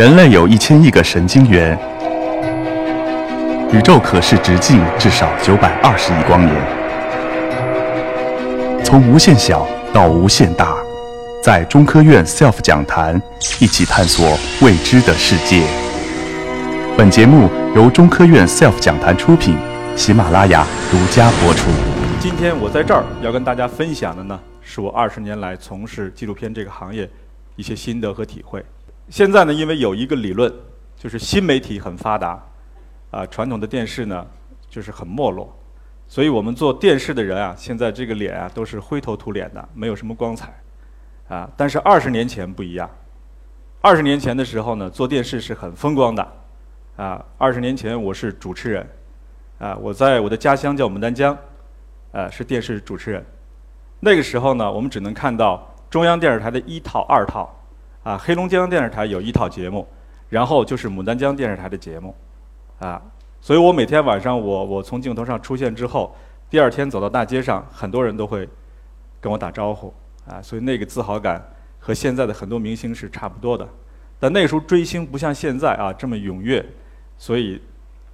人类有一千亿个神经元，宇宙可视直径至少九百二十亿光年。从无限小到无限大，在中科院 SELF 讲坛一起探索未知的世界。本节目由中科院 SELF 讲坛出品，喜马拉雅独家播出。今天我在这儿要跟大家分享的呢，是我二十年来从事纪录片这个行业一些心得和体会。现在呢，因为有一个理论，就是新媒体很发达，啊，传统的电视呢就是很没落，所以我们做电视的人啊，现在这个脸啊都是灰头土脸的，没有什么光彩，啊，但是二十年前不一样，二十年前的时候呢，做电视是很风光的，啊，二十年前我是主持人，啊，我在我的家乡叫牡丹江。呃，是电视主持人。那个时候呢，我们只能看到中央电视台的一套、二套，啊，黑龙江电视台有一套节目，然后就是牡丹江电视台的节目，啊，所以我每天晚上我我从镜头上出现之后，第二天走到大街上，很多人都会跟我打招呼，啊，所以那个自豪感和现在的很多明星是差不多的。但那时候追星不像现在啊这么踊跃，所以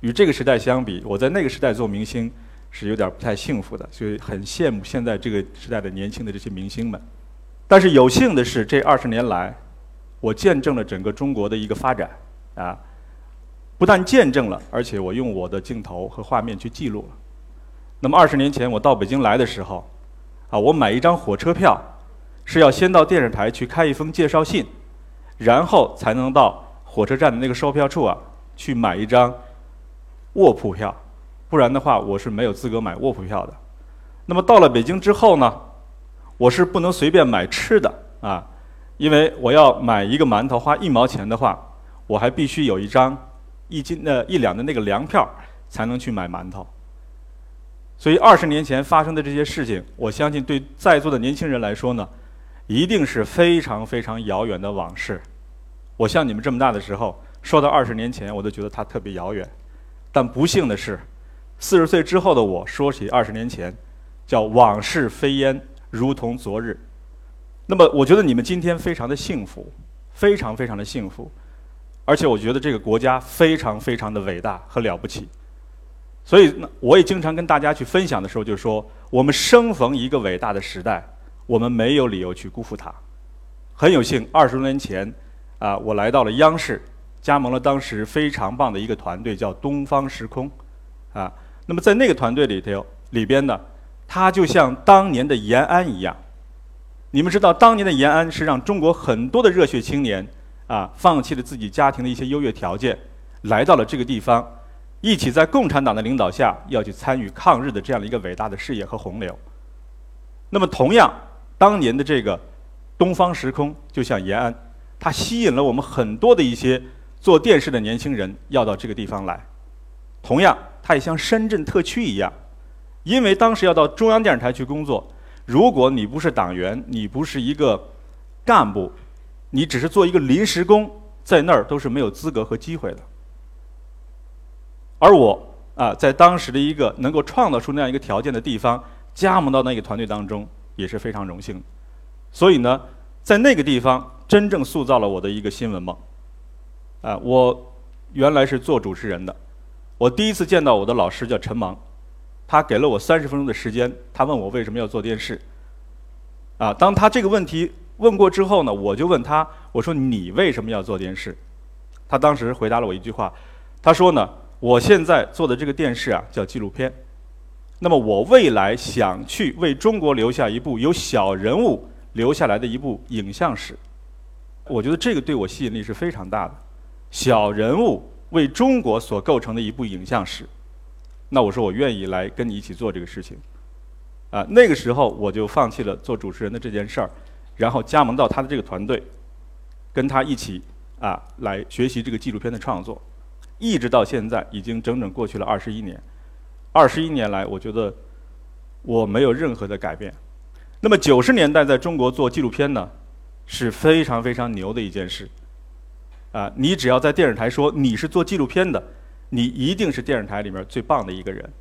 与这个时代相比，我在那个时代做明星。是有点不太幸福的，所以很羡慕现在这个时代的年轻的这些明星们。但是有幸的是，这二十年来，我见证了整个中国的一个发展啊！不但见证了，而且我用我的镜头和画面去记录了。那么二十年前我到北京来的时候，啊，我买一张火车票是要先到电视台去开一封介绍信，然后才能到火车站的那个售票处啊去买一张卧铺票。不然的话，我是没有资格买卧铺票的。那么到了北京之后呢，我是不能随便买吃的啊，因为我要买一个馒头花一毛钱的话，我还必须有一张一斤呃一两的那个粮票才能去买馒头。所以二十年前发生的这些事情，我相信对在座的年轻人来说呢，一定是非常非常遥远的往事。我像你们这么大的时候，说到二十年前，我都觉得它特别遥远。但不幸的是。四十岁之后的我说起二十年前，叫往事飞烟，如同昨日。那么，我觉得你们今天非常的幸福，非常非常的幸福，而且我觉得这个国家非常非常的伟大和了不起。所以，我也经常跟大家去分享的时候，就说我们生逢一个伟大的时代，我们没有理由去辜负它。很有幸，二十多年前，啊，我来到了央视，加盟了当时非常棒的一个团队，叫东方时空，啊。那么在那个团队里头里边呢，他就像当年的延安一样。你们知道，当年的延安是让中国很多的热血青年啊，放弃了自己家庭的一些优越条件，来到了这个地方，一起在共产党的领导下要去参与抗日的这样的一个伟大的事业和洪流。那么，同样，当年的这个东方时空就像延安，它吸引了我们很多的一些做电视的年轻人要到这个地方来。同样。它也像深圳特区一样，因为当时要到中央电视台去工作，如果你不是党员，你不是一个干部，你只是做一个临时工，在那儿都是没有资格和机会的。而我啊，在当时的一个能够创造出那样一个条件的地方，加盟到那个团队当中，也是非常荣幸。所以呢，在那个地方真正塑造了我的一个新闻梦。啊，我原来是做主持人的。我第一次见到我的老师叫陈芒，他给了我三十分钟的时间，他问我为什么要做电视。啊，当他这个问题问过之后呢，我就问他，我说你为什么要做电视？他当时回答了我一句话，他说呢，我现在做的这个电视啊叫纪录片，那么我未来想去为中国留下一部由小人物留下来的一部影像史。我觉得这个对我吸引力是非常大的，小人物。为中国所构成的一部影像史，那我说我愿意来跟你一起做这个事情，啊，那个时候我就放弃了做主持人的这件事儿，然后加盟到他的这个团队，跟他一起啊来学习这个纪录片的创作，一直到现在已经整整过去了二十一年，二十一年来，我觉得我没有任何的改变。那么九十年代在中国做纪录片呢，是非常非常牛的一件事。啊，你只要在电视台说你是做纪录片的，你一定是电视台里面最棒的一个人，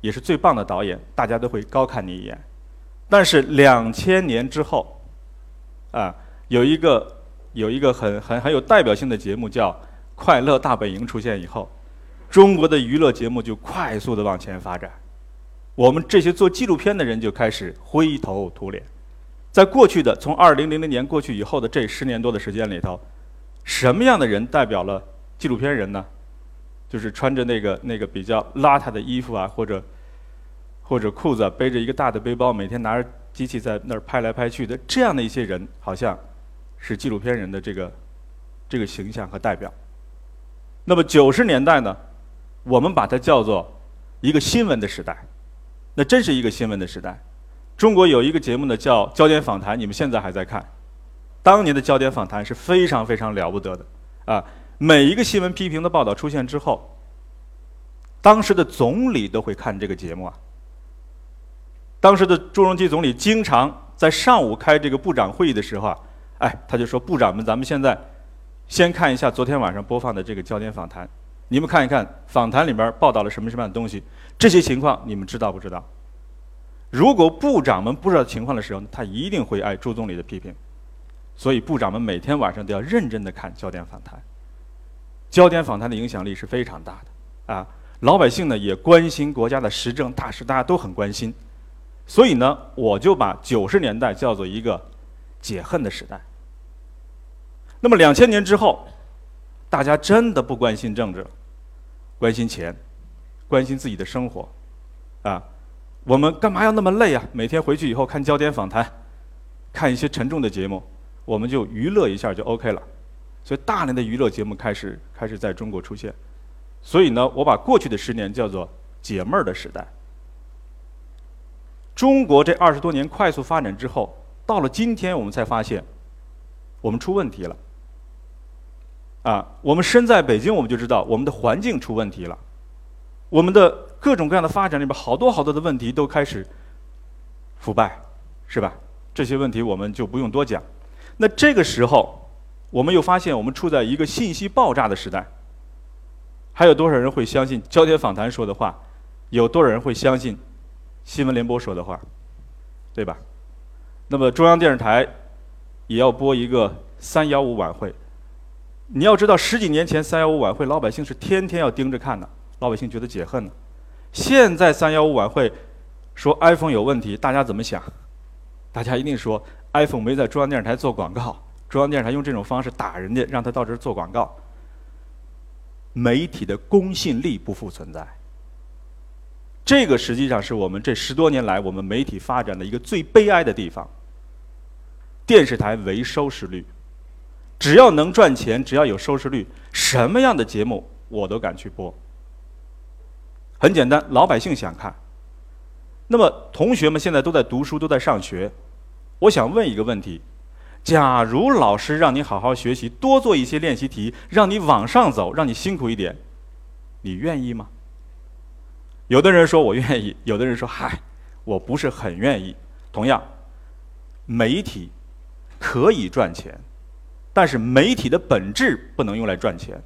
也是最棒的导演，大家都会高看你一眼。但是两千年之后，啊，有一个有一个很很很有代表性的节目叫《快乐大本营》出现以后，中国的娱乐节目就快速的往前发展。我们这些做纪录片的人就开始灰头土脸。在过去的从二零零零年过去以后的这十年多的时间里头，什么样的人代表了纪录片人呢？就是穿着那个那个比较邋遢的衣服啊，或者或者裤子，背着一个大的背包，每天拿着机器在那儿拍来拍去的这样的一些人，好像是纪录片人的这个这个形象和代表。那么九十年代呢，我们把它叫做一个新闻的时代。那真是一个新闻的时代。中国有一个节目呢，叫《焦点访谈》，你们现在还在看。当年的《焦点访谈》是非常非常了不得的啊！每一个新闻批评的报道出现之后，当时的总理都会看这个节目啊。当时的朱镕基总理经常在上午开这个部长会议的时候啊，哎，他就说：“部长们，咱们现在先看一下昨天晚上播放的这个焦点访谈，你们看一看访谈里面报道了什么什么样的东西。”这些情况你们知道不知道？如果部长们不知道情况的时候，他一定会挨朱总理的批评。所以部长们每天晚上都要认真的看焦点访谈。焦点访谈的影响力是非常大的啊！老百姓呢也关心国家的时政大事，大家都很关心。所以呢，我就把九十年代叫做一个解恨的时代。那么两千年之后，大家真的不关心政治，关心钱。关心自己的生活，啊，我们干嘛要那么累啊？每天回去以后看焦点访谈，看一些沉重的节目，我们就娱乐一下就 OK 了。所以大量的娱乐节目开始开始在中国出现。所以呢，我把过去的十年叫做解闷儿的时代。中国这二十多年快速发展之后，到了今天我们才发现，我们出问题了。啊，我们身在北京，我们就知道我们的环境出问题了。我们的各种各样的发展里边，好多好多的问题都开始腐败，是吧？这些问题我们就不用多讲。那这个时候，我们又发现我们处在一个信息爆炸的时代。还有多少人会相信焦点访谈说的话？有多少人会相信新闻联播说的话？对吧？那么中央电视台也要播一个三幺五晚会。你要知道，十几年前三幺五晚会，老百姓是天天要盯着看的。老百姓觉得解恨呢。现在三幺五晚会说 iPhone 有问题，大家怎么想？大家一定说 iPhone 没在中央电视台做广告，中央电视台用这种方式打人家，让他到这儿做广告。媒体的公信力不复存在。这个实际上是我们这十多年来我们媒体发展的一个最悲哀的地方。电视台唯收视率，只要能赚钱，只要有收视率，什么样的节目我都敢去播。很简单，老百姓想看。那么，同学们现在都在读书，都在上学。我想问一个问题：假如老师让你好好学习，多做一些练习题，让你往上走，让你辛苦一点，你愿意吗？有的人说我愿意，有的人说嗨，我不是很愿意。同样，媒体可以赚钱，但是媒体的本质不能用来赚钱。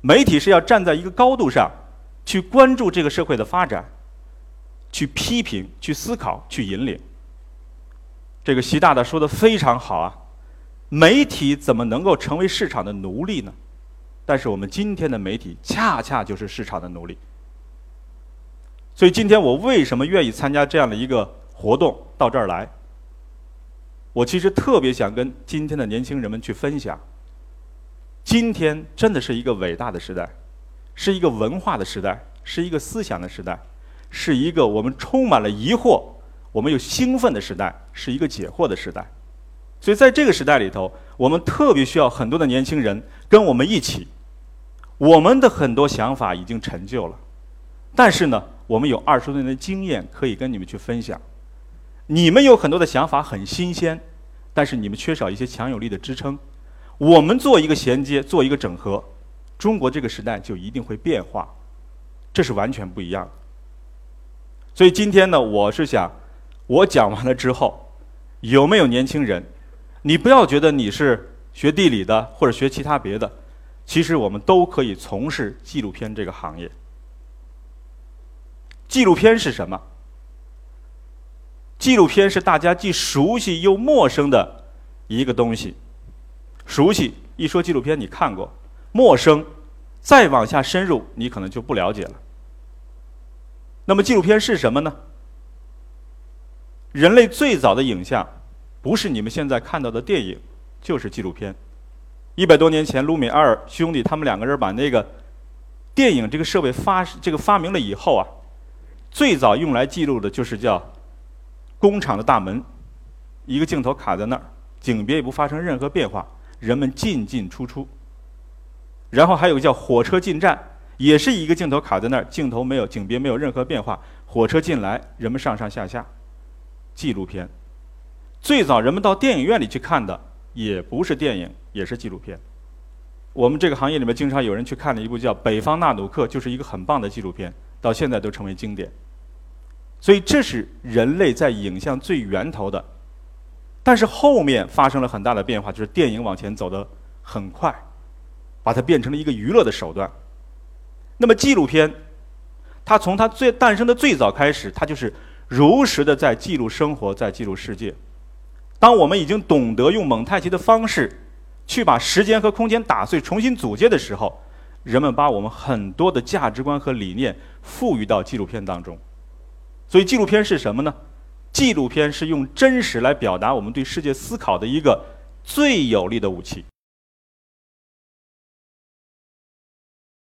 媒体是要站在一个高度上。去关注这个社会的发展，去批评、去思考、去引领。这个习大大说的非常好啊！媒体怎么能够成为市场的奴隶呢？但是我们今天的媒体恰恰就是市场的奴隶。所以今天我为什么愿意参加这样的一个活动到这儿来？我其实特别想跟今天的年轻人们去分享，今天真的是一个伟大的时代。是一个文化的时代，是一个思想的时代，是一个我们充满了疑惑、我们有兴奋的时代，是一个解惑的时代。所以在这个时代里头，我们特别需要很多的年轻人跟我们一起。我们的很多想法已经陈旧了，但是呢，我们有二十多年的经验可以跟你们去分享。你们有很多的想法很新鲜，但是你们缺少一些强有力的支撑。我们做一个衔接，做一个整合。中国这个时代就一定会变化，这是完全不一样的。所以今天呢，我是想，我讲完了之后，有没有年轻人？你不要觉得你是学地理的或者学其他别的，其实我们都可以从事纪录片这个行业。纪录片是什么？纪录片是大家既熟悉又陌生的一个东西。熟悉，一说纪录片你看过；陌生，再往下深入，你可能就不了解了。那么纪录片是什么呢？人类最早的影像，不是你们现在看到的电影，就是纪录片。一百多年前，卢米埃尔兄弟他们两个人把那个电影这个设备发这个发明了以后啊，最早用来记录的就是叫工厂的大门，一个镜头卡在那儿，景别也不发生任何变化，人们进进出出。然后还有个叫火车进站，也是一个镜头卡在那儿，镜头没有景别没有任何变化，火车进来，人们上上下下。纪录片，最早人们到电影院里去看的也不是电影，也是纪录片。我们这个行业里面经常有人去看的一部叫《北方纳努克》，就是一个很棒的纪录片，到现在都成为经典。所以这是人类在影像最源头的，但是后面发生了很大的变化，就是电影往前走得很快，把它变成了一个娱乐的手段。那么纪录片，它从它最诞生的最早开始，它就是。如实的在记录生活，在记录世界。当我们已经懂得用蒙太奇的方式去把时间和空间打碎、重新组接的时候，人们把我们很多的价值观和理念赋予到纪录片当中。所以，纪录片是什么呢？纪录片是用真实来表达我们对世界思考的一个最有力的武器。